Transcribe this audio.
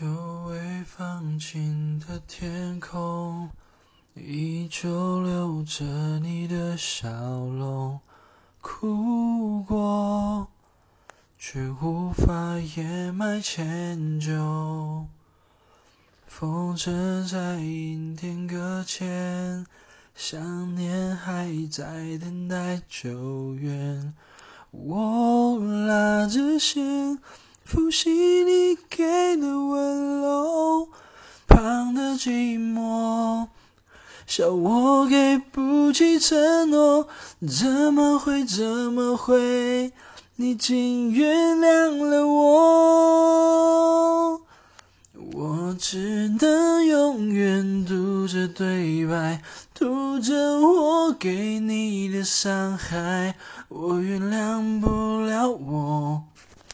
久未放晴的天空，依旧留着你的笑容。哭过，却无法掩埋歉疚。风筝在阴天搁浅，想念还在等待救援。我拉着线。复习你给的温，寂寞，笑我给不起承诺，怎么会怎么会，你竟原谅了我？我只能永远读着对白，读着我给你的伤害，我原谅不了我。